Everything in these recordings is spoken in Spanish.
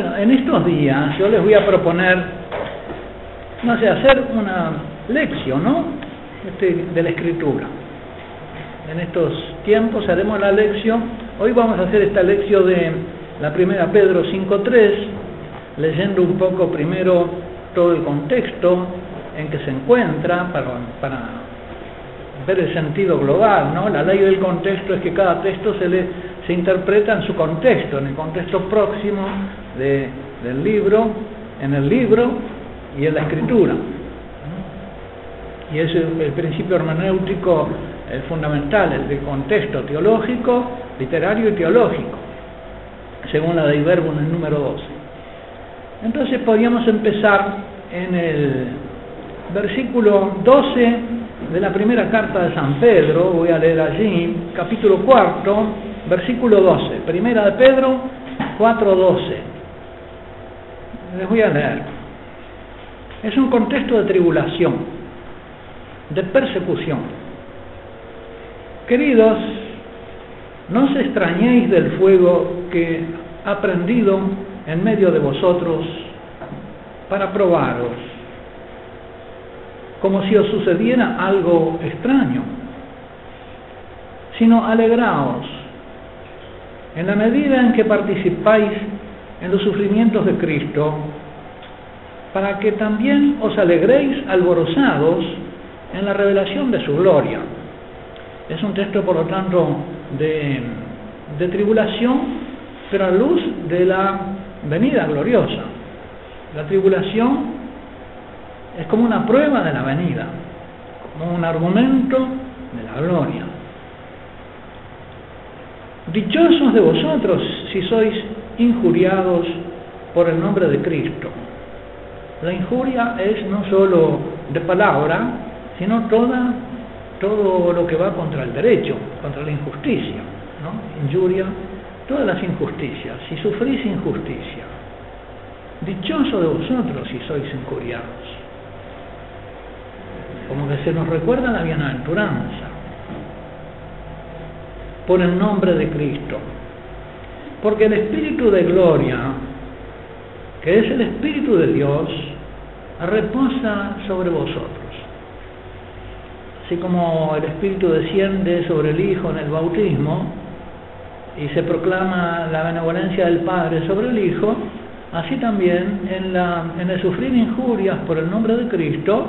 Bueno, en estos días yo les voy a proponer, no sé, hacer una lección, ¿no? Este, de la escritura. En estos tiempos haremos la lección, hoy vamos a hacer esta lección de la primera Pedro 5.3, leyendo un poco primero todo el contexto en que se encuentra para, ver el sentido global, ¿no? La ley del contexto es que cada texto se le se interpreta en su contexto, en el contexto próximo del libro, en el libro y en la escritura. Y es el, principio hermenéutico fundamental, el de contexto teológico, literario y teológico, según la de Iberbo en el número 12. Entonces podríamos empezar en el versículo 12 de la primera carta de San Pedro, voy a leer allí, capítulo cuarto, versículo 12, primera de Pedro 4.12. Les voy a leer. Es un contexto de tribulación, de persecución. Queridos, no os extrañéis del fuego que ha prendido en medio de vosotros para probaros, como si os sucediera algo extraño, sino alegraos en la medida en que participáis en los sufrimientos de Cristo, para que también os alegréis alborozados en la revelación de su gloria. Es un texto, por lo tanto, de, de tribulación, pero a luz de la venida gloriosa. La tribulación es como una prueba de la venida, como un argumento de la gloria. Dichosos de vosotros si sois injuriados por el nombre de Cristo. La injuria es no solo de palabra, sino toda, todo lo que va contra el derecho, contra la injusticia. ¿no? Injuria, todas las injusticias. Si sufrís injusticia, dichoso de vosotros si sois injuriados. Como que se nos recuerda la bienaventuranza por el nombre de Cristo. Porque el Espíritu de gloria, que es el Espíritu de Dios, reposa sobre vosotros. Así como el Espíritu desciende sobre el Hijo en el bautismo y se proclama la benevolencia del Padre sobre el Hijo, así también en, el sufrir injurias por el nombre de Cristo,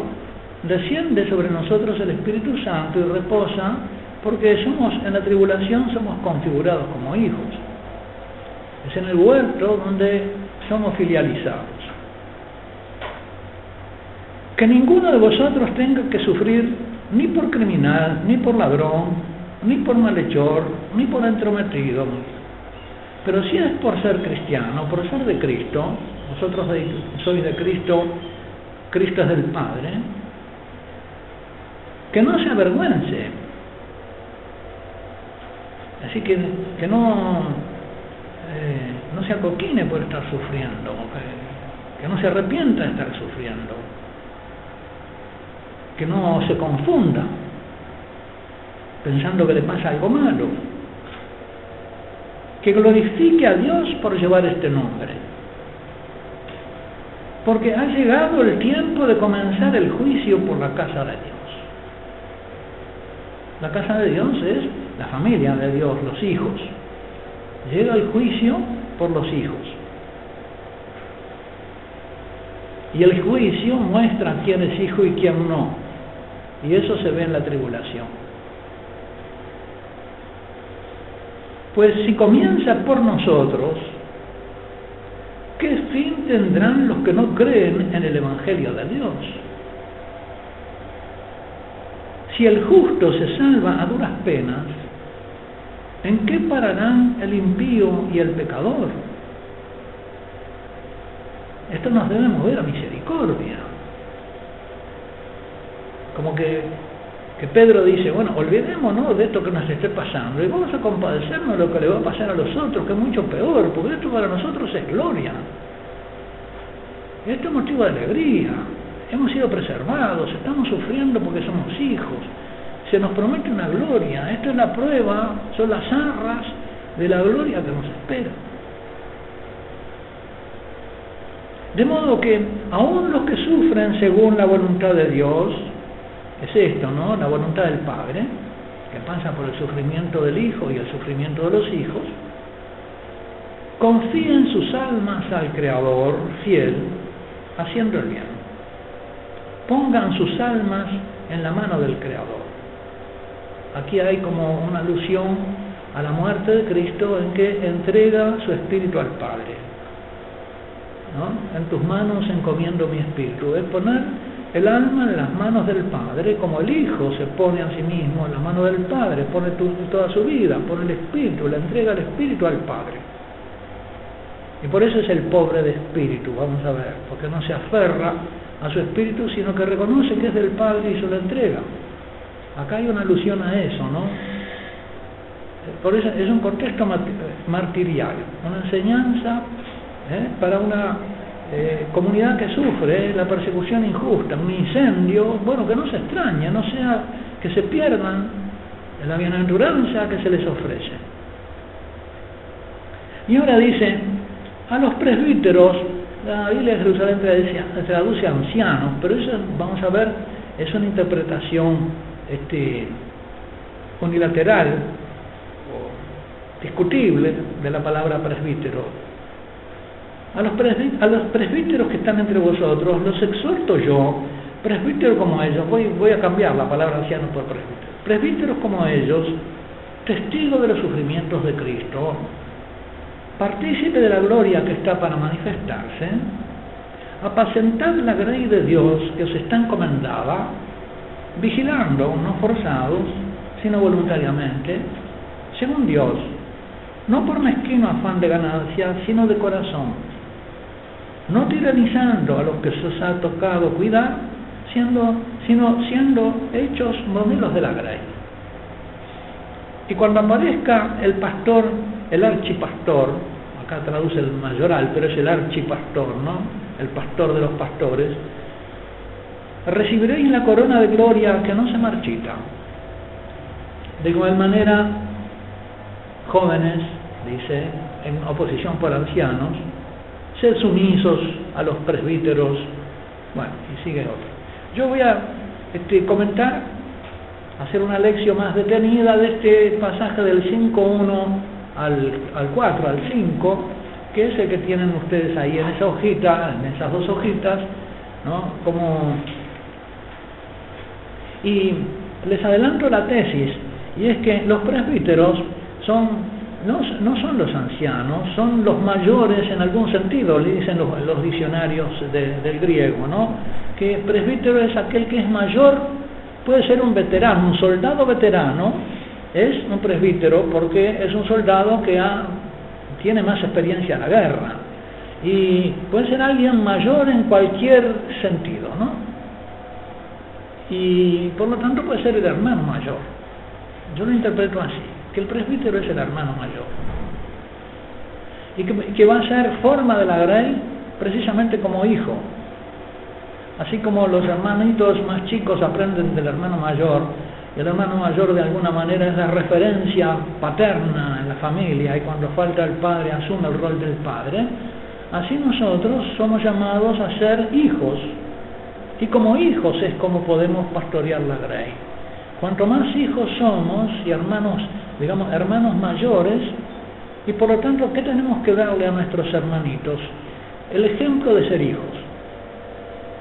desciende sobre nosotros el Espíritu Santo y reposa porque somos en la tribulación somos configurados como hijos. Es en el huerto donde somos filializados. Que ninguno de vosotros tenga que sufrir ni por criminal, ni por ladrón, ni por malhechor, ni por entrometido. Pero si es por ser cristiano, por ser de Cristo, vosotros sois de Cristo, Cristo es del Padre, que no se avergüence, Así que, que no, eh, no se acoquine por estar sufriendo, que, que no se arrepienta de estar sufriendo, que no se confunda pensando que le pasa algo malo, que glorifique a Dios por llevar este nombre. Porque ha llegado el tiempo de comenzar el juicio por la casa de Dios. La casa de Dios es la familia de Dios, los hijos. Llega el juicio por los hijos. Y el juicio muestra quién es hijo y quién no. Y eso se ve en la tribulación. Pues si comienza por nosotros, ¿qué fin tendrán los que no creen en el Evangelio de Dios? Si el justo se salva a duras penas, ¿en qué pararán el impío y el pecador? Esto nos debe mover a misericordia. Como que, que Pedro dice, bueno, olvidémonos de esto que nos esté pasando y vamos a compadecernos de lo que le va a pasar a los otros, que es mucho peor, porque esto para nosotros es gloria. Esto es motivo de alegría hemos sido preservados, estamos sufriendo porque somos hijos, se nos promete una gloria, esto es la prueba, son las arras de la gloria que nos espera. De modo que aún los que sufren según la voluntad de Dios, es esto, ¿no? La voluntad del Padre, que pasa por el sufrimiento del Hijo y el sufrimiento de los hijos, confíen sus almas al Creador fiel, haciendo el bien. Pongan sus almas en la mano del Creador. Aquí hay como una alusión a la muerte de Cristo en que entrega su espíritu al Padre. ¿no? En tus manos encomiendo mi espíritu. Es poner el alma en las manos del Padre, como el Hijo se pone a sí mismo en la mano del Padre, pone toda su vida, pone el espíritu, le entrega el espíritu al Padre. Y por eso es el pobre de espíritu, vamos a ver, porque no se aferra a su espíritu, sino que reconoce que es del Padre y se lo entrega. Acá hay una alusión a eso, ¿no? Por eso es un contexto martirial, una enseñanza ¿eh? para una eh, comunidad que sufre la persecución injusta, un incendio, bueno, que no se extraña, no sea que se pierdan la bienaventuranza que se les ofrece. Y ahora dice, a los presbíteros, la Biblia de Jerusalén traduce ancianos, pero eso vamos a ver, es una interpretación este, unilateral o discutible de la palabra presbítero. A los, a los presbíteros que están entre vosotros los exhorto yo, presbíteros como ellos, voy, voy a cambiar la palabra anciano por presbítero, presbíteros como ellos, testigos de los sufrimientos de Cristo, partícipe de la gloria que está para manifestarse, apacentad la grey de Dios que os está encomendada, vigilando, no forzados, sino voluntariamente, según Dios, no por mezquino afán de ganancia, sino de corazón, no tiranizando a los que se os ha tocado cuidar, siendo, sino siendo hechos modelos de la grey. Y cuando aparezca el pastor, el archipastor, acá traduce el mayoral, pero es el archipastor, ¿no? El pastor de los pastores, recibiréis la corona de gloria que no se marchita. De igual manera, jóvenes, dice, en oposición por ancianos, ser sumisos a los presbíteros, bueno, y sigue otro. Yo voy a este, comentar, hacer una lección más detenida de este pasaje del 5.1 al, al 4, al 5, que es el que tienen ustedes ahí en esa hojita, en esas dos hojitas, ¿no? Como... Y les adelanto la tesis, y es que los presbíteros son no, no, son los ancianos, son los mayores en algún sentido, le dicen los, diccionarios del griego, ¿no? Que presbítero es aquel que es mayor, puede ser un veterano, un soldado veterano, es un presbítero porque es un soldado que ha, tiene más experiencia en la guerra. Y puede ser alguien mayor en cualquier sentido, ¿no? Y por lo tanto puede ser el hermano mayor. Yo lo interpreto así que el presbítero es el hermano mayor y que, va a ser forma de la grey precisamente como hijo. Así como los hermanitos más chicos aprenden del hermano mayor, y el hermano mayor de alguna manera es la referencia paterna en la familia y cuando falta el padre asume el rol del padre, así nosotros somos llamados a ser hijos. Y como hijos es como podemos pastorear la grey. Cuanto más hijos somos y hermanos digamos, hermanos mayores, y por lo tanto, ¿qué tenemos que darle a nuestros hermanitos? El ejemplo de ser hijos.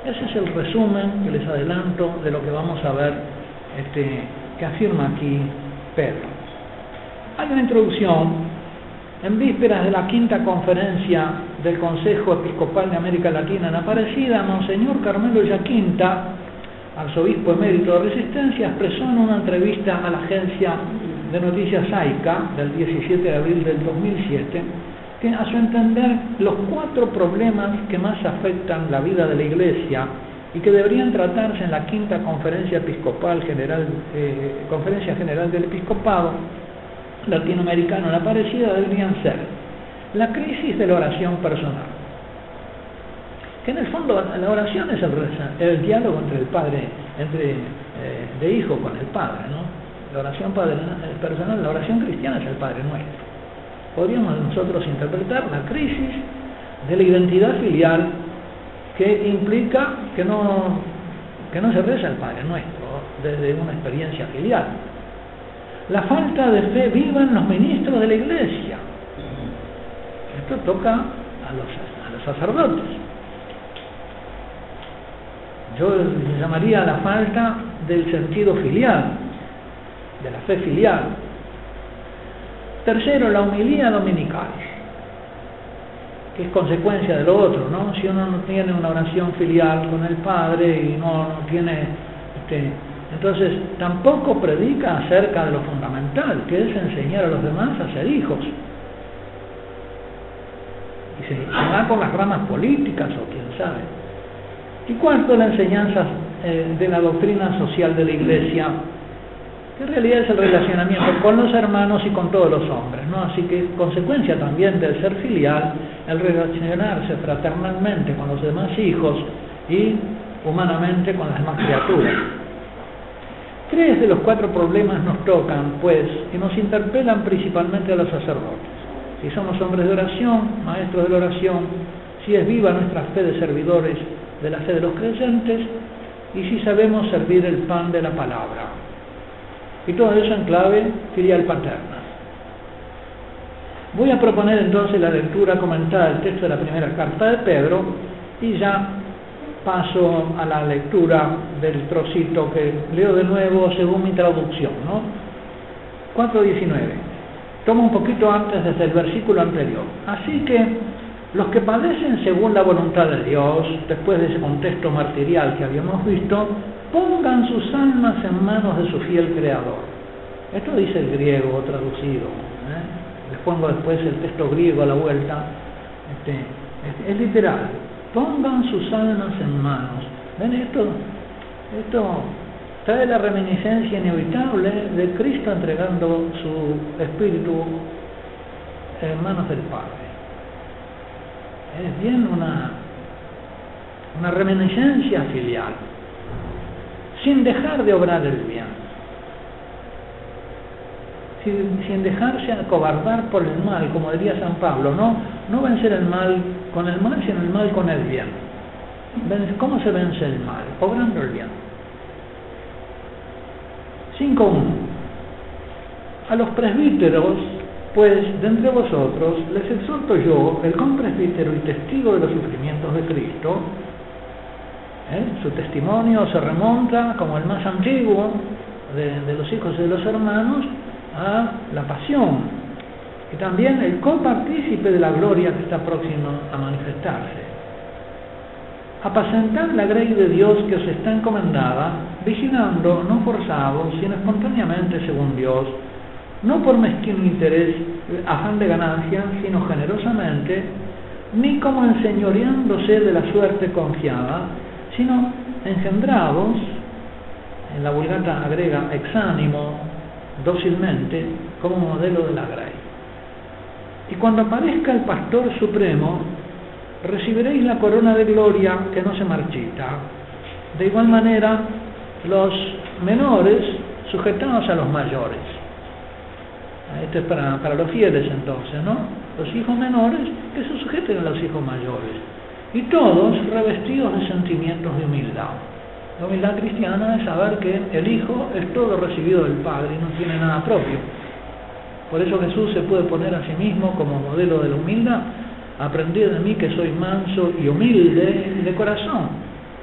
Ese es el resumen que les adelanto de lo que vamos a ver, este, que afirma aquí Pedro. Hay una introducción. En vísperas de la quinta conferencia del Consejo Episcopal de América Latina en Aparecida, Monseñor Carmelo Yaquinta, arzobispo emérito de Resistencia, expresó en una entrevista a la agencia de Noticias AICA del 17 de abril del 2007, que a su entender los cuatro problemas que más afectan la vida de la Iglesia y que deberían tratarse en la quinta conferencia episcopal general, eh, conferencia general del episcopado latinoamericano, la parecida deberían ser la crisis de la oración personal, que en el fondo la oración es el, diálogo entre el padre, entre eh, de hijo con el padre, ¿no? La oración personal, la oración cristiana es el Padre Nuestro. Podríamos nosotros interpretar la crisis de la identidad filial que implica que no, que no se reza el Padre Nuestro desde una experiencia filial. La falta de fe viva en los ministros de la iglesia. Esto toca a los, sacerdotes. Yo llamaría la falta del sentido filial, de la fe filial. Tercero, la humilía dominical que es consecuencia de lo otro, ¿no? Si uno no tiene una oración filial con el Padre y no, tiene, este, entonces tampoco predica acerca de lo fundamental, que es enseñar a los demás a ser hijos. Y se, va con las ramas políticas o quién sabe. Y cuarto, la enseñanza eh, de la doctrina social de la Iglesia que en realidad es el relacionamiento con los hermanos y con todos los hombres, ¿no? Así que consecuencia también del ser filial, el relacionarse fraternalmente con los demás hijos y humanamente con las demás criaturas. Tres de los cuatro problemas nos tocan, pues, y nos interpelan principalmente a los sacerdotes. Si somos hombres de oración, maestros de la oración, si es viva nuestra fe de servidores de la fe de los creyentes, y si sabemos servir el pan de la palabra. Y todo eso en clave filial paterna. Voy a proponer entonces la lectura comentada del texto de la primera carta de Pedro y ya paso a la lectura del trocito que leo de nuevo según mi traducción, ¿no? 4.19. Tomo un poquito antes desde el versículo anterior. Así que los que padecen según la voluntad de Dios, después de ese contexto martirial que habíamos visto, pongan sus almas en manos de su fiel creador. Esto dice el griego traducido. ¿eh? Les pongo después el texto griego a la vuelta. Este, es, literal. Pongan sus almas en manos. ¿Ven esto? Esto trae la reminiscencia inevitable de Cristo entregando su espíritu en manos del Padre. Es bien una, una reminiscencia filial sin dejar de obrar el bien, sin, dejarse acobardar por el mal, como diría San Pablo, no, no vencer el mal con el mal, sino el mal con el bien. ¿Cómo se vence el mal? Obrando el bien. 5.1. A los presbíteros, pues de entre vosotros les exhorto yo, el compresbítero y testigo de los sufrimientos de Cristo, ¿eh? Su testimonio se remonta, como el más antiguo de, los hijos de los hermanos, a la pasión, y también el copartícipe de la gloria que está próximo a manifestarse. Apacentar la grey de Dios que os está encomendada, vigilando, no forzados, sino espontáneamente según Dios, no por mezquino interés, afán de ganancia, sino generosamente, ni como enseñoreándose de la suerte confiada, sino engendrados, en la vulgata agrega exánimo, dócilmente, como modelo de la grey. Y cuando aparezca el Pastor Supremo, recibiréis la corona de gloria que no se marchita. De igual manera, los menores sujetados a los mayores. Esto es para, para los fieles entonces, ¿no? Los hijos menores que se sujeten a los hijos mayores y todos revestidos de sentimientos de humildad. La humildad cristiana es saber que el Hijo es todo recibido del Padre y no tiene nada propio. Por eso Jesús se puede poner a sí mismo como modelo de la humildad. Aprendid de mí que soy manso y humilde de corazón,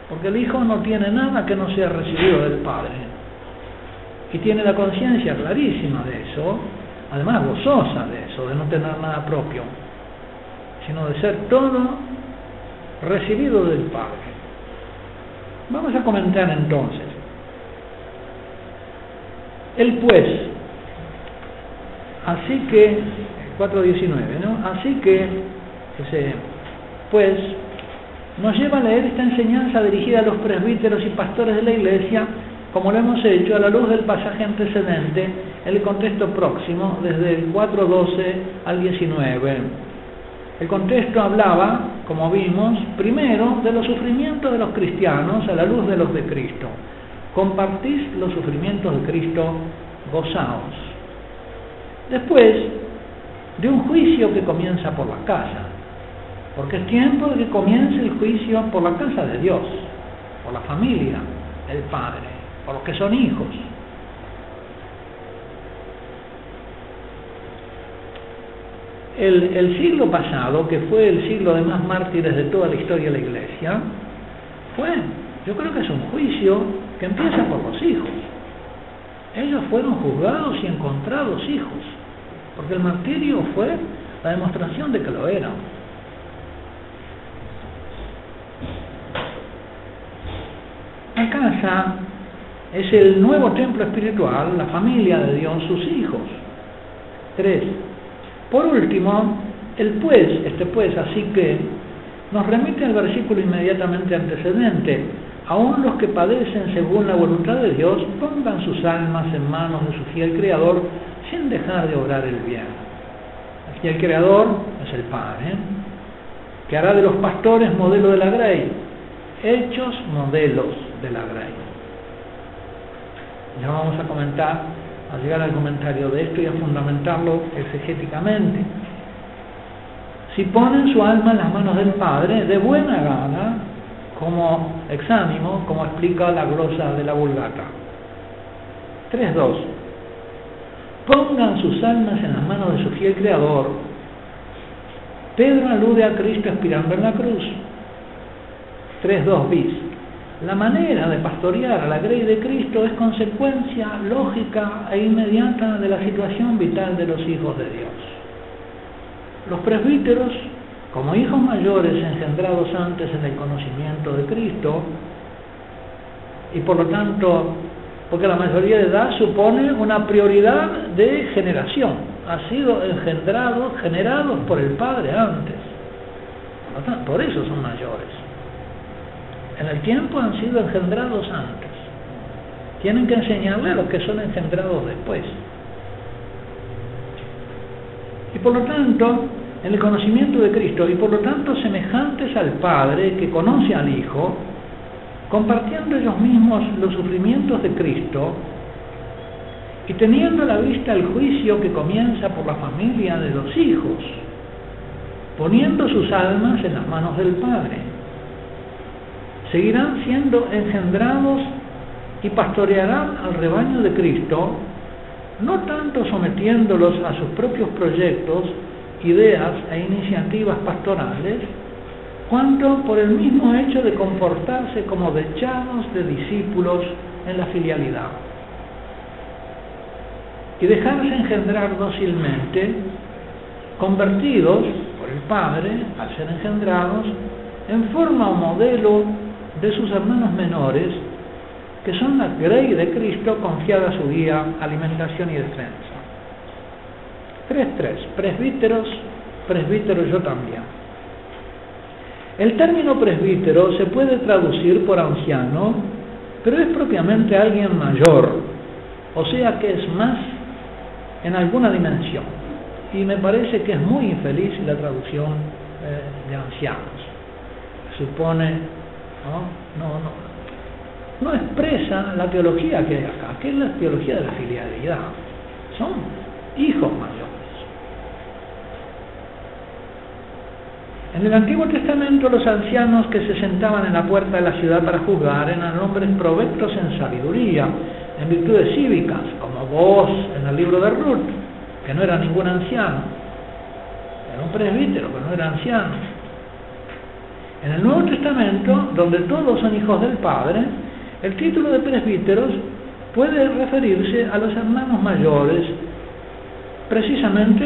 porque el Hijo no tiene nada que no sea recibido del Padre. Y tiene la conciencia clarísima de eso, además gozosa de eso, de no tener nada propio, sino de ser todo recibido del Padre. Vamos a comentar entonces. El pues, así que, 4.19, ¿no? Así que, pues, nos lleva a leer esta enseñanza dirigida a los presbíteros y pastores de la iglesia, como lo hemos hecho a la luz del pasaje antecedente, el contexto próximo, desde el 4.12 al 19. El contexto hablaba, como vimos, primero de los sufrimientos de los cristianos a la luz de los de Cristo. Compartís los sufrimientos de Cristo, gozaos. Después, de un juicio que comienza por la casa. Porque es tiempo de que comience el juicio por la casa de Dios, por la familia, el Padre, por los que son hijos. El, el, siglo pasado, que fue el siglo de más mártires de toda la historia de la iglesia, fue, yo creo que es un juicio que empieza por los hijos. Ellos fueron juzgados y encontrados hijos, porque el martirio fue la demostración de que lo eran. La casa es el nuevo templo espiritual, la familia de Dios, sus hijos. Tres. Por último, el pues, este pues, así que, nos remite al versículo inmediatamente antecedente. Aún los que padecen según la voluntad de Dios pongan sus almas en manos de su fiel Creador sin dejar de obrar el bien. El Creador es el Padre, que hará de los pastores modelo de la grey, hechos modelos de la. Ya vamos a comentar, a llegar al comentario de esto y a fundamentarlo exegéticamente. Si ponen su alma en las manos del Padre, de buena gana, como exánimo, como explica la glosa de la Vulgata. 3.2. Pongan sus almas en las manos de su fiel Creador. Pedro alude a Cristo expirando en la cruz. 3.2 bis. La manera de pastorear a la grey de Cristo es consecuencia lógica e inmediata de la situación vital de los hijos de Dios. Los presbíteros como hijos mayores engendrados antes en el conocimiento de Cristo, y por lo tanto, porque la mayoría de edad supone una prioridad de generación, ha sido engendrados, generados por el Padre antes, por eso son mayores. En el tiempo han sido engendrados antes. Tienen que enseñarle a los que son engendrados después. Y por lo tanto, en el conocimiento de Cristo y por lo tanto semejantes al Padre que conoce al Hijo, compartiendo ellos mismos los sufrimientos de Cristo y teniendo a la vista el juicio que comienza por la familia de los hijos, poniendo sus almas en las manos del Padre. Seguirán siendo engendrados y pastorearán al rebaño de Cristo, no tanto sometiéndolos a sus propios proyectos, ideas e iniciativas pastorales, cuanto por el mismo hecho de comportarse como dechados de discípulos en la filialidad. Y dejarse engendrar dócilmente, convertidos por el Padre, al ser engendrados, en forma o modelo de sus hermanos menores, que son la grey de Cristo confiada su guía, alimentación y defensa. 3.3. Presbíteros, presbíteros yo también. El término presbítero se puede traducir por anciano, pero es propiamente alguien mayor, o sea que es más en alguna dimensión. Y me parece que es muy infeliz la traducción eh, de ancianos. Supone, ¿no? No, no, no expresa la teología que hay acá, que es la teología de la filialidad. Son hijos mayores. En el Antiguo Testamento los ancianos que se sentaban en la puerta de la ciudad para juzgar eran hombres provectos en sabiduría, en virtudes cívicas, como vos en el libro de Ruth, que no era ningún anciano, era un presbítero, pero no era anciano. En el Nuevo Testamento, donde todos son hijos del Padre, el título de presbíteros puede referirse a los hermanos mayores, precisamente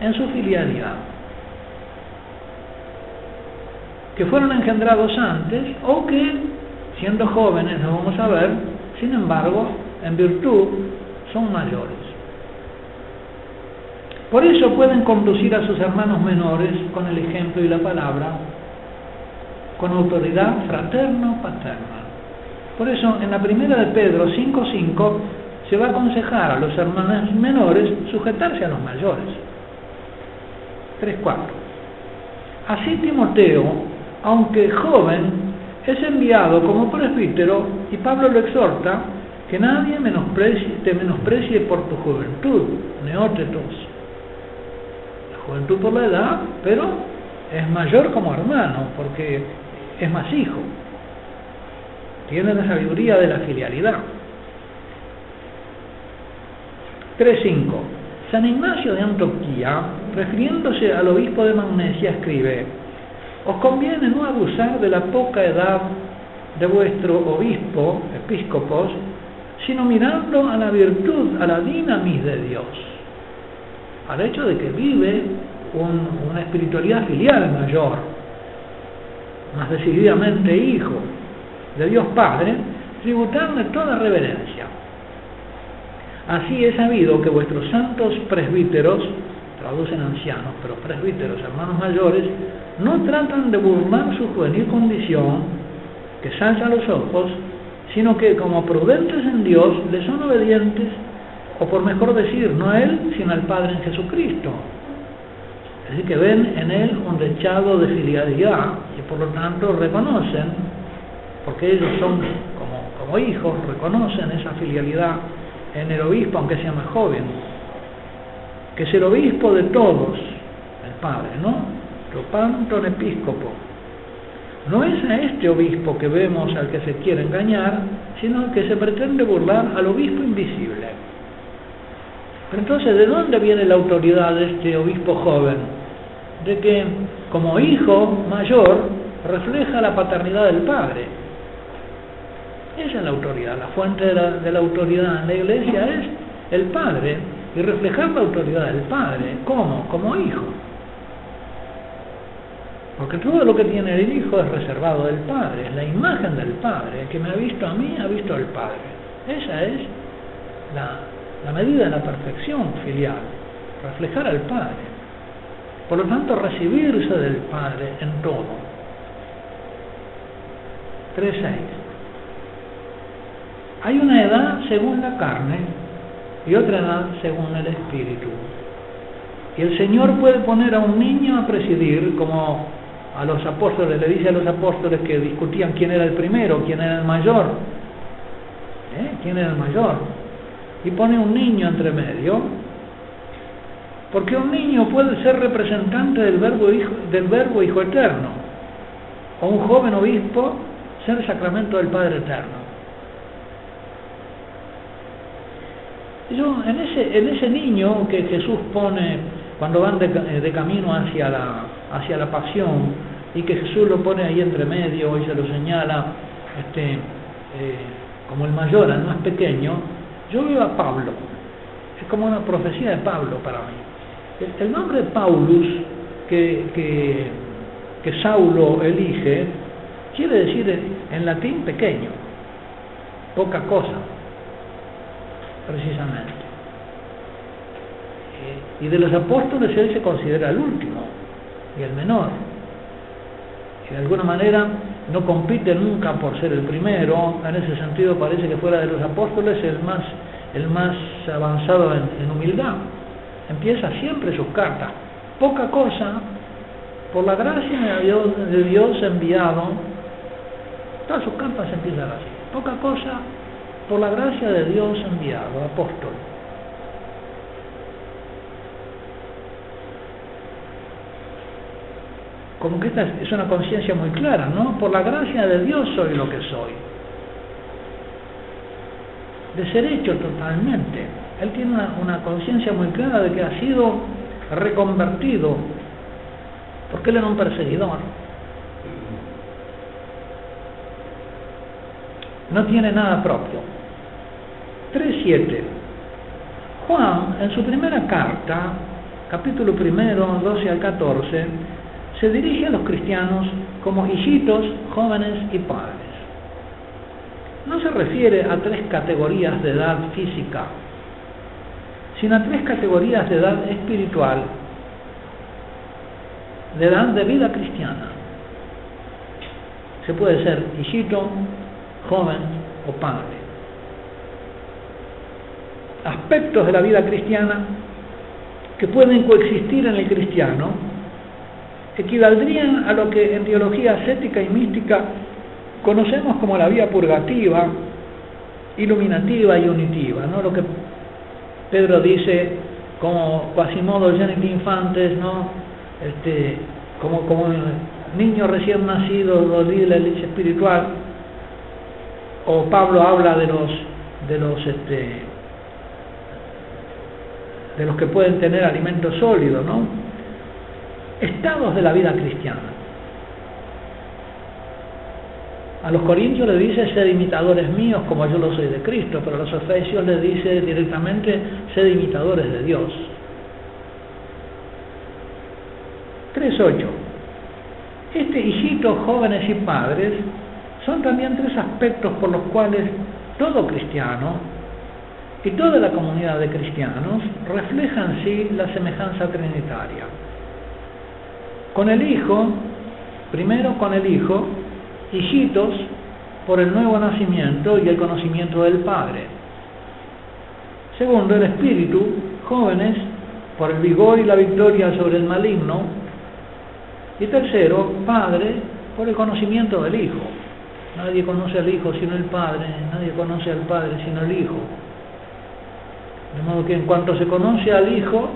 en su filialidad. que fueron engendrados antes o que, siendo jóvenes, no vamos a ver, sin embargo, en virtud, son mayores. Por eso pueden conducir a sus hermanos menores con el ejemplo y la palabra, con autoridad fraterno-paterna. Por eso, en la primera de Pedro 5.5, se va a aconsejar a los hermanos menores sujetarse a los mayores. 3.4. Así Timoteo, aunque joven, es enviado como presbítero y Pablo lo exhorta que nadie menosprecie, te menosprecie por tu juventud, neótetos. La juventud por la edad, pero es mayor como hermano, porque es más hijo. Tiene la sabiduría de la filialidad. 3.5. San Ignacio de Antioquía, refiriéndose al obispo de Magnesia, escribe, os conviene no abusar de la poca edad de vuestro obispo, episcopos, sino mirando a la virtud, a la dinamis de Dios, al hecho de que vive una espiritualidad filial mayor, más decididamente hijo de Dios Padre, tributarle toda reverencia. Así he sabido que vuestros santos presbíteros, traducen ancianos, pero presbíteros, hermanos mayores, no tratan de burlar su juvenil condición, que salta los ojos, sino que como prudentes en Dios le son obedientes, o por mejor decir, no a Él, sino al Padre en Jesucristo. Así que ven en Él un rechado de filialidad y por lo tanto reconocen, porque ellos son como, hijos, reconocen esa filialidad en el obispo, aunque sea más joven, que es el obispo de todos, el Padre, ¿no? Propanton episcopo. No es a este obispo que vemos al que se quiere engañar, sino que se pretende burlar al obispo invisible. Pero entonces, ¿de dónde viene la autoridad de este obispo joven? De que como hijo mayor refleja la paternidad del padre. Esa es la autoridad, la fuente de la, autoridad en la iglesia es el padre y reflejar la autoridad del padre. ¿Cómo? Como hijo. Porque todo lo que tiene el Hijo es reservado del Padre, es la imagen del Padre. El que me ha visto a mí ha visto al Padre. Esa es la, medida de la perfección filial, reflejar al Padre. Por lo tanto, recibirse del Padre en todo. 3.6. Hay una edad según la carne y otra edad según el Espíritu. Y el Señor puede poner a un niño a presidir como a los apóstoles, le dice a los apóstoles que discutían quién era el primero, quién era el mayor, ¿eh? quién era el mayor, y pone un niño entre medio, porque un niño puede ser representante del verbo hijo, del verbo hijo eterno, o un joven obispo ser sacramento del Padre eterno. Yo, en ese, en ese niño que Jesús pone cuando van de, camino hacia la, hacia la pasión y que Jesús lo pone ahí entre medio y se lo señala este, eh, como el mayor, el más pequeño, yo veo a Pablo. Es como una profecía de Pablo para mí. El, nombre Paulus que, que, Saulo elige quiere decir en latín pequeño, poca cosa, precisamente. Y de los apóstoles él se considera el último y el menor. Y de alguna manera no compite nunca por ser el primero, en ese sentido parece que fuera de los apóstoles el más, el más avanzado en, humildad. Empieza siempre sus cartas. Poca cosa, por la gracia de Dios, de Dios enviado, todas sus cartas empiezan así. Poca cosa, por la gracia de Dios enviado, apóstol. Como que esta es una conciencia muy clara, ¿no? Por la gracia de Dios soy lo que soy. De ser hecho totalmente. Él tiene una, conciencia muy clara de que ha sido reconvertido, porque él era un perseguidor. No tiene nada propio. 3.7. Juan, en su primera carta, capítulo primero, 12 al 14, se dirige a los cristianos como hijitos, jóvenes y padres. No se refiere a tres categorías de edad física, sino a tres categorías de edad espiritual, de edad de vida cristiana. Se puede ser hijito, joven o padre. Aspectos de la vida cristiana que pueden coexistir en el cristiano equivaldrían a lo que en teología ascética y mística conocemos como la vía purgativa, iluminativa y unitiva, ¿no? Lo que Pedro dice como Quasimodo Geniti Infantes, ¿no? Este, como, como niño recién nacido dolí la leche espiritual, o Pablo habla de los de los este, de los que pueden tener alimento sólido, ¿no? Estados de la vida cristiana. A los corintios le dice, sed imitadores míos como yo lo soy de Cristo, pero a los efesios le dice directamente, sed imitadores de Dios. 3.8. Este hijitos, jóvenes y padres son también tres aspectos por los cuales todo cristiano y toda la comunidad de cristianos reflejan sí la semejanza trinitaria. Con el Hijo, primero con el Hijo, hijitos por el nuevo nacimiento y el conocimiento del Padre. Segundo, el Espíritu, jóvenes por el vigor y la victoria sobre el maligno. Y tercero, Padre por el conocimiento del Hijo. Nadie conoce al Hijo sino el Padre, nadie conoce al Padre sino el Hijo. De modo que en cuanto se conoce al Hijo,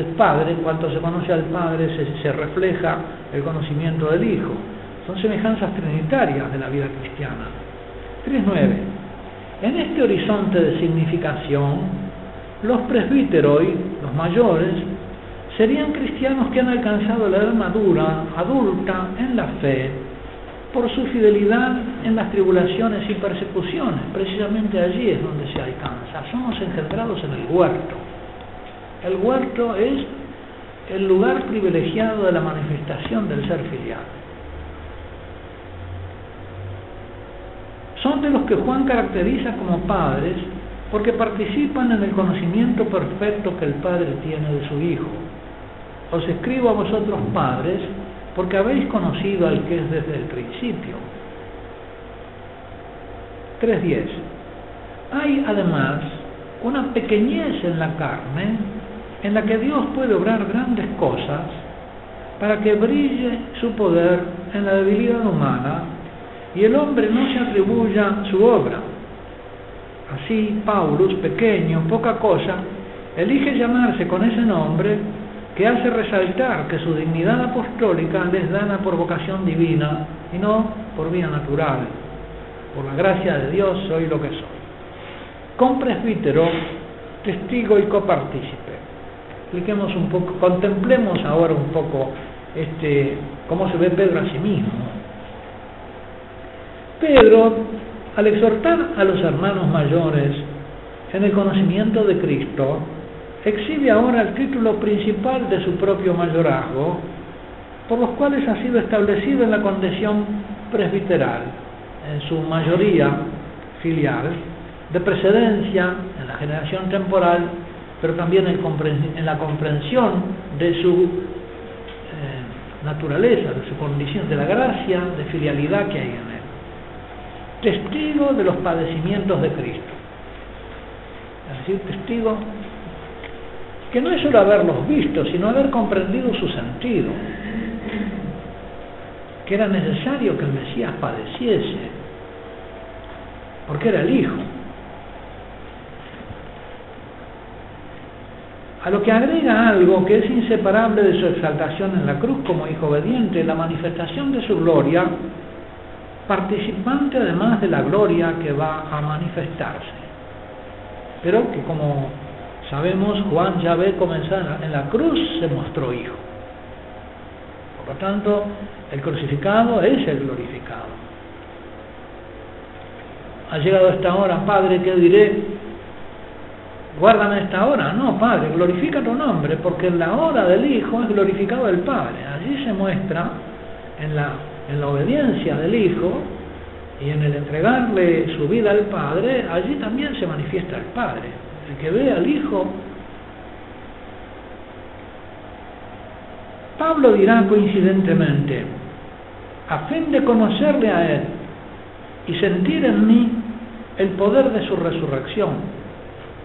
es Padre, en cuanto se conoce al Padre, se, se refleja el conocimiento del Hijo. Son semejanzas trinitarias de la vida cristiana. 3.9. En este horizonte de significación, los presbíteros, los mayores, serían cristianos que han alcanzado la edad madura, adulta, en la fe, por su fidelidad en las tribulaciones y persecuciones. Precisamente allí es donde se alcanza. Somos engendrados en el huerto. El huerto es el lugar privilegiado de la manifestación del ser filial. son de los que Juan caracteriza como padres porque participan en el conocimiento perfecto que el Padre tiene de su Hijo. Os escribo a vosotros padres porque habéis conocido al que es desde el principio. 3.10. Hay además una pequeñez en la carne en la que Dios puede obrar grandes cosas para que brille su poder en la debilidad humana y el hombre no se atribuya su obra. Así, Paulus, pequeño, poca cosa, elige llamarse con ese nombre que hace resaltar que su dignidad apostólica les dana por vocación divina y no por vía natural. Por la gracia de Dios soy lo que soy. Con presbítero, testigo y copartícipe. Expliquemos un poco, contemplemos ahora un poco este, cómo se ve Pedro a sí mismo. Pedro, al exhortar a los hermanos mayores en el conocimiento de Cristo, exhibe ahora el título principal de su propio mayorazgo, por los cuales ha sido establecido en la condición presbiteral, en su mayoría filial, de precedencia en la generación temporal, pero también en la comprensión de su eh, naturaleza, de su condición, de la gracia, de filialidad que hay en él testigo de los padecimientos de Cristo. Es decir, testigo que no es solo haberlos visto, sino haber comprendido su sentido, que era necesario que el Mesías padeciese, porque era el Hijo. A lo que agrega algo que es inseparable de su exaltación en la cruz como Hijo obediente, la manifestación de su gloria participante además de la gloria que va a manifestarse. Pero que como sabemos, Juan ya ve comenzar en la cruz se mostró hijo. Por lo tanto, el crucificado es el glorificado. Ha llegado esta hora, Padre, ¿qué diré? Guárdame esta hora. No, Padre, glorifica tu nombre, porque en la hora del Hijo es glorificado el Padre. Allí se muestra en la en la obediencia del Hijo y en el entregarle su vida al Padre, allí también se manifiesta el Padre. El que ve al Hijo. Pablo dirá coincidentemente, a fin de conocerle a Él y sentir en mí el poder de su resurrección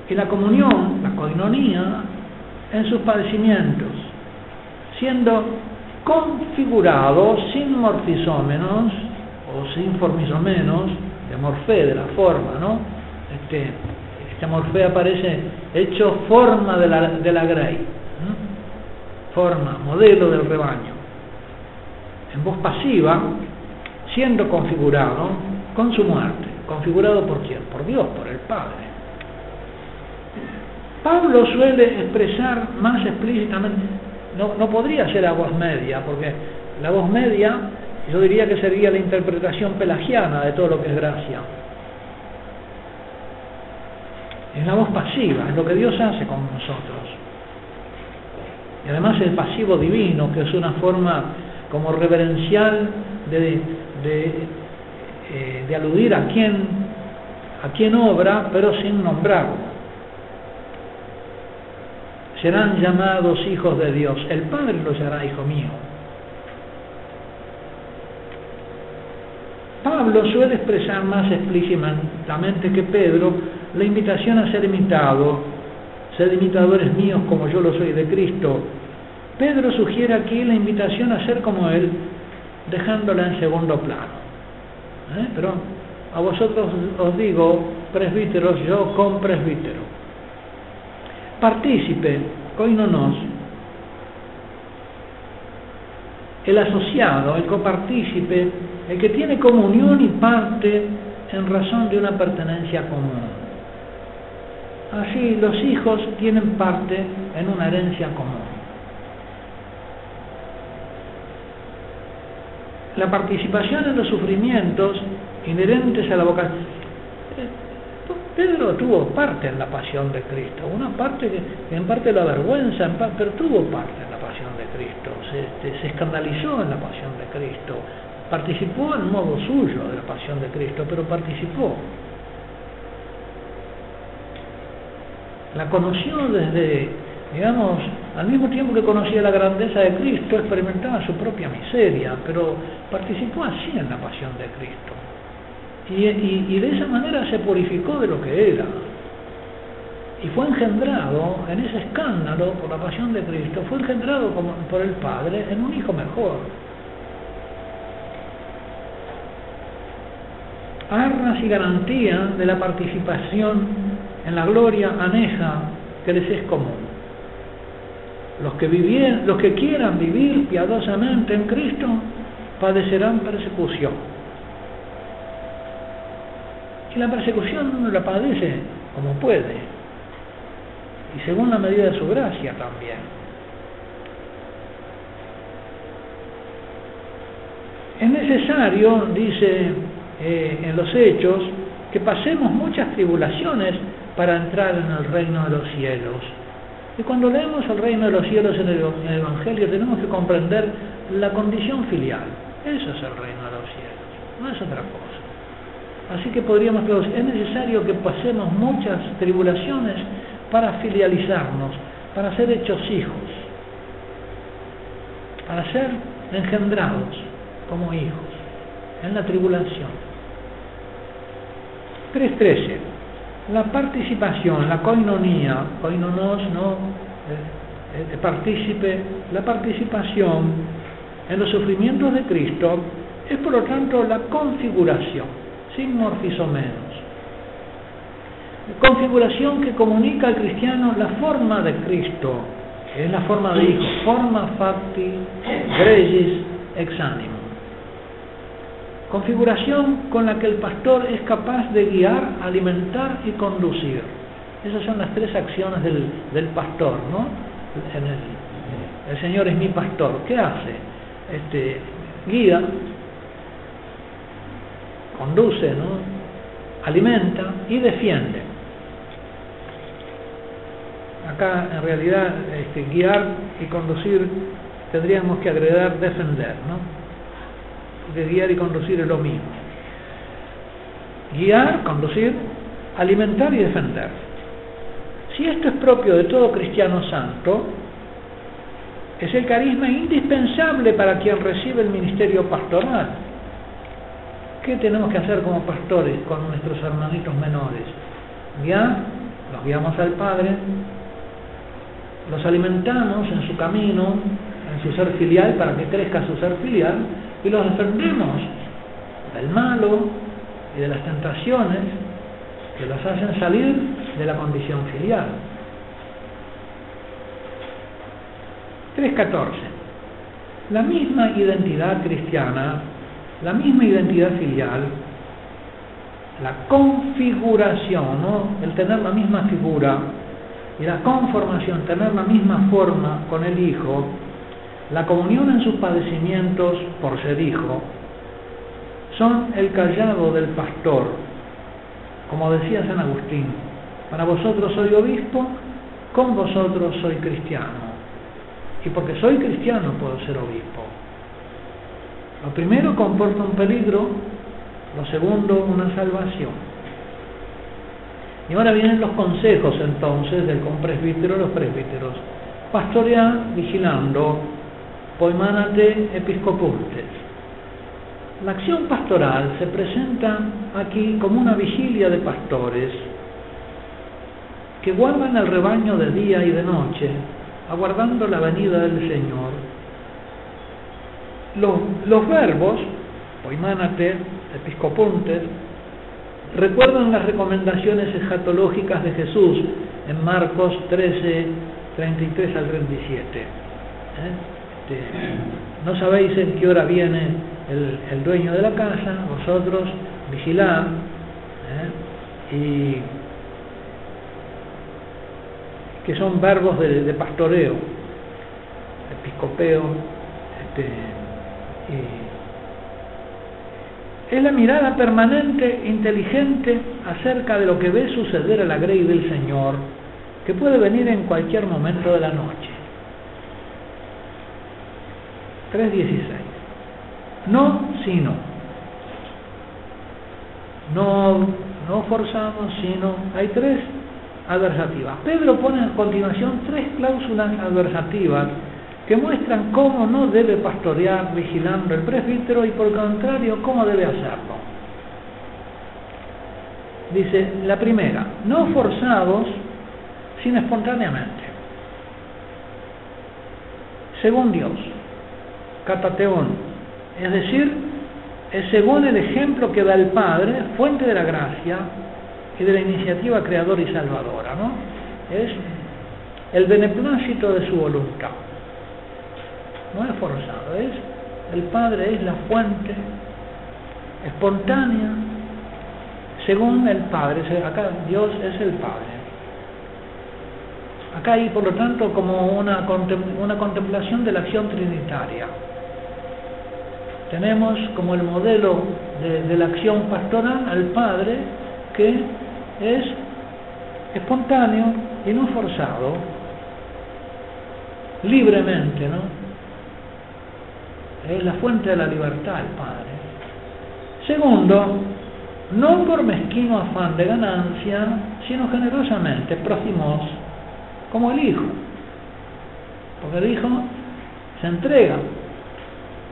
y la comunión, la coinonía, en sus padecimientos, siendo configurado sin morfisómenos o sin formisómenos, de morfé, de la forma, ¿no? Este, este morfé aparece hecho forma de la, de la grey, forma, modelo del rebaño. en voz pasiva, siendo configurado con su muerte. ¿Configurado por quién? Por Dios, por el Padre. Pablo suele expresar más explícitamente, no, no podría ser a voz media, porque la voz media yo diría que sería la interpretación pelagiana de todo lo que es gracia. Es la voz pasiva, es lo que Dios hace con nosotros. Y además el pasivo divino, que es una forma como reverencial de, de, eh, aludir a quien, a quien obra, pero sin nombrarlo. Serán llamados hijos de Dios. El Padre los llamará hijo mío. Pablo suele expresar más explícitamente que Pedro la invitación a ser imitado, ser imitadores míos como yo lo soy de Cristo. Pedro sugiere aquí la invitación a ser como Él, dejándola en segundo plano. ¿Eh? Pero a vosotros os digo, presbíteros, yo con presbítero. Partícipe, coinonos, el asociado, el copartícipe, el que tiene comunión y parte en razón de una pertenencia común. Así los hijos tienen parte en una herencia común. La participación en los sufrimientos inherentes a la vocación. Pedro tuvo parte en la pasión de Cristo, una parte que en parte la vergüenza, pero tuvo parte en la pasión de Cristo, se, este, se escandalizó en la pasión de Cristo, participó en modo suyo de la pasión de Cristo, pero participó. La conoció desde, digamos, al mismo tiempo que conocía la grandeza de Cristo, experimentaba su propia miseria, pero participó así en la pasión de Cristo. Y, de esa manera se purificó de lo que era. Y fue engendrado en ese escándalo por la pasión de Cristo, fue engendrado por el Padre en un hijo mejor. arras y garantía de la participación en la gloria aneja que les es común. Los que quieran vivir piadosamente en Cristo padecerán persecución. La persecución uno la padece como puede, y según la medida de su gracia también. Es necesario, dice eh, en los hechos que pasemos muchas tribulaciones para entrar en el reino de los cielos. Y cuando leemos el reino de los cielos en el, Evangelio tenemos que comprender la condición filial. Eso es el reino de los cielos, no es otra cosa. Así que podríamos decir, es necesario que pasemos muchas tribulaciones para filializarnos, para ser hechos hijos, para ser engendrados como hijos en la tribulación. 3.13. La participación, la coinonía, coinonos, ¿no? Eh, eh, partícipe, la participación en los sufrimientos de Cristo es por lo tanto la configuración, sin menos. Configuración que comunica al cristiano la forma de Cristo, que es la forma de hijo, forma facti gregis ex Configuración con la que el pastor es capaz de guiar, alimentar y conducir. Esas son las tres acciones del, pastor, ¿no? el, el, Señor es mi pastor. ¿Qué hace? Este, guía, conduce, ¿no? Alimenta y defiende. Acá en realidad este, guiar y conducir tendríamos que agregar defender, ¿no? de guiar y conducir es lo mismo. Guiar, conducir, alimentar y defender. Si esto es propio de todo cristiano santo, es el carisma indispensable para quien recibe el ministerio pastoral. ¿Qué tenemos que hacer como pastores con nuestros hermanitos menores? Guiar, los guiamos al Padre, los alimentamos en su camino, en su ser filial para que crezca su ser filial, y los defendemos del malo y de las tentaciones que los hacen salir de la condición filial. 3.14. la misma identidad cristiana, la misma identidad filial, la configuración, el tener la misma figura y la conformación, tener la misma forma con el Hijo, la comunión en sus padecimientos por ser Hijo, son el callado del pastor, como decía San Agustín, para vosotros soy obispo, con vosotros soy cristiano. Y porque soy cristiano puedo ser obispo. Lo primero comporta un peligro, lo segundo una salvación. Y ahora vienen los consejos entonces del compresbítero los presbíteros. Pastorea vigilando, poimánate episcopuntes. La acción pastoral se presenta aquí como una vigilia de pastores que guardan el rebaño de día y de noche, aguardando la venida del Señor. Los, los verbos, poimánate, episcopuntes, recuerdan las recomendaciones escatológicas de Jesús en Marcos 13, 33 al 37. ¿Eh? Este, no sabéis en qué hora viene el, dueño de la casa, vosotros vigilad ¿eh? y que son verbos de, pastoreo, episcopeo, este, es la mirada permanente, inteligente acerca de lo que ve suceder a la grey del Señor, que puede venir en cualquier momento de la noche. 3.16. No, sino. No, no forzamos, sino. Hay tres adversativas. Pedro pone a continuación tres cláusulas adversativas que muestran cómo no debe pastorear vigilando el presbítero y por contrario cómo debe hacerlo. Dice, la primera, no forzados, sino espontáneamente. Según Dios, catateón, es decir, es según el ejemplo que da el Padre, fuente de la gracia, y de la iniciativa creadora y salvadora, ¿no? Es el beneplácito de su voluntad. No es forzado, es el Padre es la fuente espontánea según el Padre. Acá Dios es el Padre. Acá hay, por lo tanto, como una, una contemplación de la acción trinitaria. Tenemos como el modelo de, de la acción pastoral al Padre que es espontáneo y no forzado, libremente, ¿no? Es la fuente de la libertad el Padre. Segundo, no por mezquino afán de ganancia, sino generosamente, próximos, como el Hijo. Porque el Hijo se entrega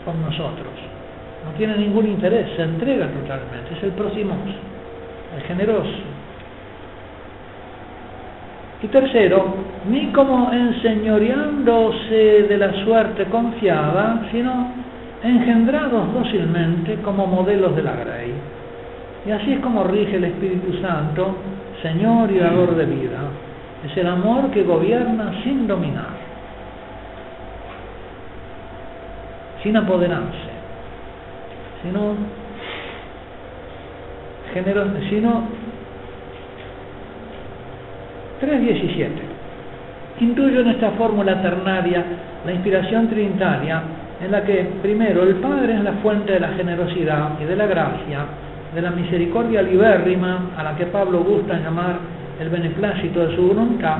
por nosotros, no tiene ningún interés, se entrega totalmente, es el próximo, el generoso. Y tercero, ni como enseñoreándose de la suerte confiada, sino engendrados dócilmente como modelos de la grey. Y así es como rige el Espíritu Santo, Señor y dador de vida. Es el amor que gobierna sin dominar, sin apoderarse, sino, sino 3.17. Intuyo en esta fórmula ternaria la inspiración trinitaria en la que, primero, el Padre es la fuente de la generosidad y de la gracia, de la misericordia libérrima, a la que Pablo gusta llamar el beneplácito de su voluntad,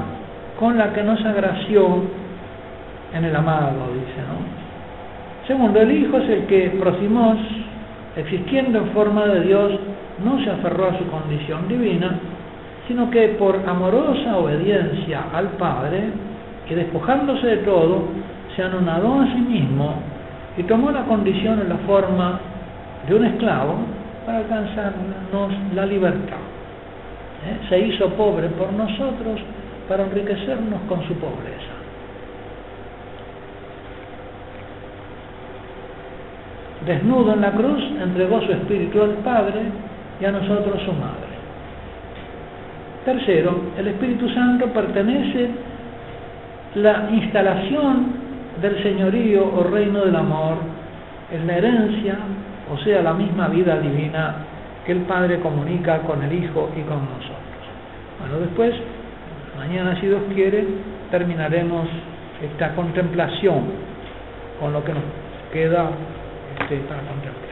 con la que nos agració en el amado, dice, ¿no? Segundo, el Hijo es el que proximos, existiendo en forma de Dios, no se aferró a su condición divina, sino que por amorosa obediencia al Padre, que despojándose de todo, se anonadó a sí mismo y tomó la condición en la forma de un esclavo para alcanzarnos la libertad. ¿Eh? Se hizo pobre por nosotros para enriquecernos con su pobreza. Desnudo en la cruz, entregó su espíritu al Padre y a nosotros su Madre. Tercero, el Espíritu Santo pertenece la instalación del señorío o reino del amor es la herencia, o sea, la misma vida divina que el Padre comunica con el Hijo y con nosotros. Bueno, después, mañana si Dios quiere, terminaremos esta contemplación con lo que nos queda este, para contemplar.